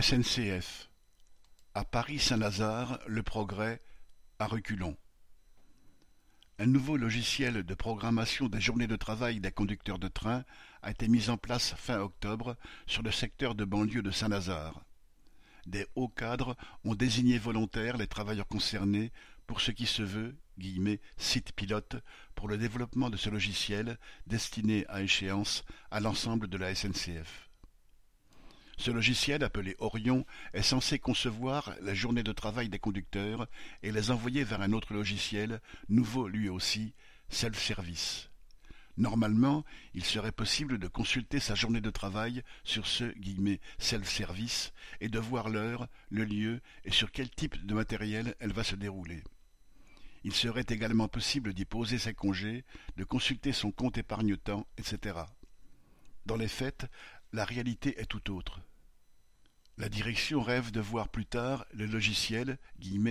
SNCF À Paris-Saint-Lazare, le progrès, à reculons. Un nouveau logiciel de programmation des journées de travail des conducteurs de train a été mis en place fin octobre sur le secteur de banlieue de Saint-Lazare. Des hauts cadres ont désigné volontaires les travailleurs concernés pour ce qui se veut guillemets, site pilote pour le développement de ce logiciel destiné à échéance à l'ensemble de la SNCF. Ce logiciel, appelé Orion, est censé concevoir la journée de travail des conducteurs et les envoyer vers un autre logiciel, nouveau lui aussi, Self-Service. Normalement, il serait possible de consulter sa journée de travail sur ce self-service et de voir l'heure, le lieu et sur quel type de matériel elle va se dérouler. Il serait également possible d'y poser ses congés, de consulter son compte épargne-temps, etc. Dans les faits, la réalité est tout autre. La direction rêve de voir plus tard le logiciel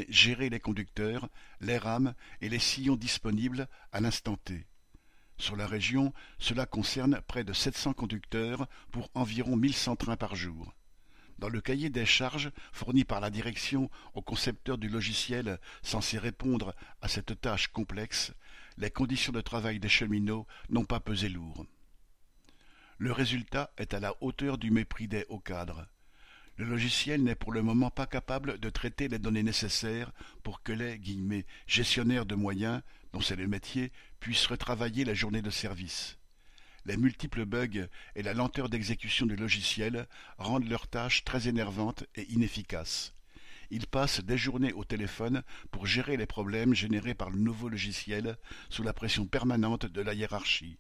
gérer les conducteurs, les rames et les sillons disponibles à l'instant T. Sur la région, cela concerne près de 700 conducteurs pour environ 1100 trains par jour. Dans le cahier des charges fourni par la direction au concepteur du logiciel censé répondre à cette tâche complexe, les conditions de travail des cheminots n'ont pas pesé lourd. Le résultat est à la hauteur du mépris des hauts cadres. Le logiciel n'est pour le moment pas capable de traiter les données nécessaires pour que les gestionnaires de moyens, dont c'est le métier, puissent retravailler la journée de service. Les multiples bugs et la lenteur d'exécution du logiciel rendent leur tâche très énervante et inefficace. Ils passent des journées au téléphone pour gérer les problèmes générés par le nouveau logiciel sous la pression permanente de la hiérarchie.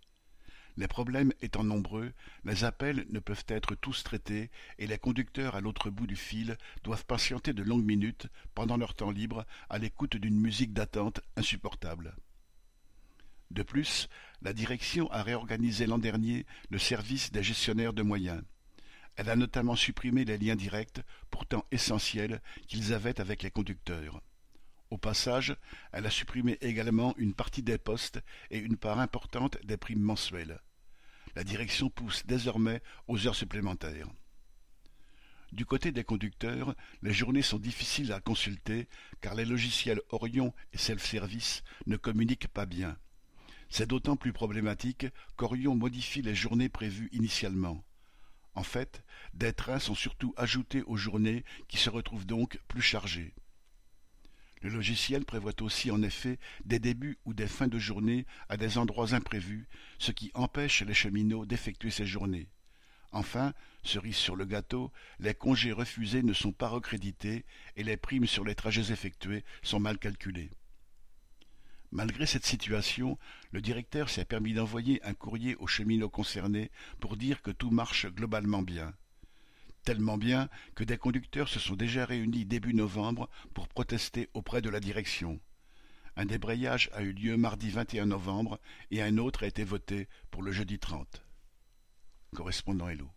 Les problèmes étant nombreux, les appels ne peuvent être tous traités et les conducteurs à l'autre bout du fil doivent patienter de longues minutes pendant leur temps libre à l'écoute d'une musique d'attente insupportable. De plus, la direction a réorganisé l'an dernier le service des gestionnaires de moyens. Elle a notamment supprimé les liens directs, pourtant essentiels, qu'ils avaient avec les conducteurs. Au passage, elle a supprimé également une partie des postes et une part importante des primes mensuelles. La direction pousse désormais aux heures supplémentaires. Du côté des conducteurs, les journées sont difficiles à consulter car les logiciels Orion et Self-Service ne communiquent pas bien. C'est d'autant plus problématique qu'Orion modifie les journées prévues initialement. En fait, des trains sont surtout ajoutés aux journées qui se retrouvent donc plus chargées. Le logiciel prévoit aussi en effet des débuts ou des fins de journée à des endroits imprévus, ce qui empêche les cheminots d'effectuer ces journées. Enfin, cerise sur le gâteau, les congés refusés ne sont pas recrédités et les primes sur les trajets effectués sont mal calculées. Malgré cette situation, le directeur s'est permis d'envoyer un courrier aux cheminots concernés pour dire que tout marche globalement bien. Tellement bien que des conducteurs se sont déjà réunis début novembre pour protester auprès de la direction. Un débrayage a eu lieu mardi 21 novembre et un autre a été voté pour le jeudi 30. Correspondant Hello.